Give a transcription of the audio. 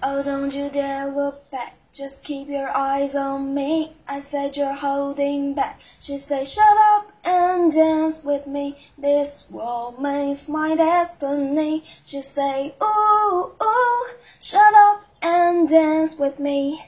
Oh, don't you dare look back. Just keep your eyes on me. I said you're holding back. She said, Shut up and dance with me. This woman's my destiny. She said, Ooh, ooh, shut up and dance with me.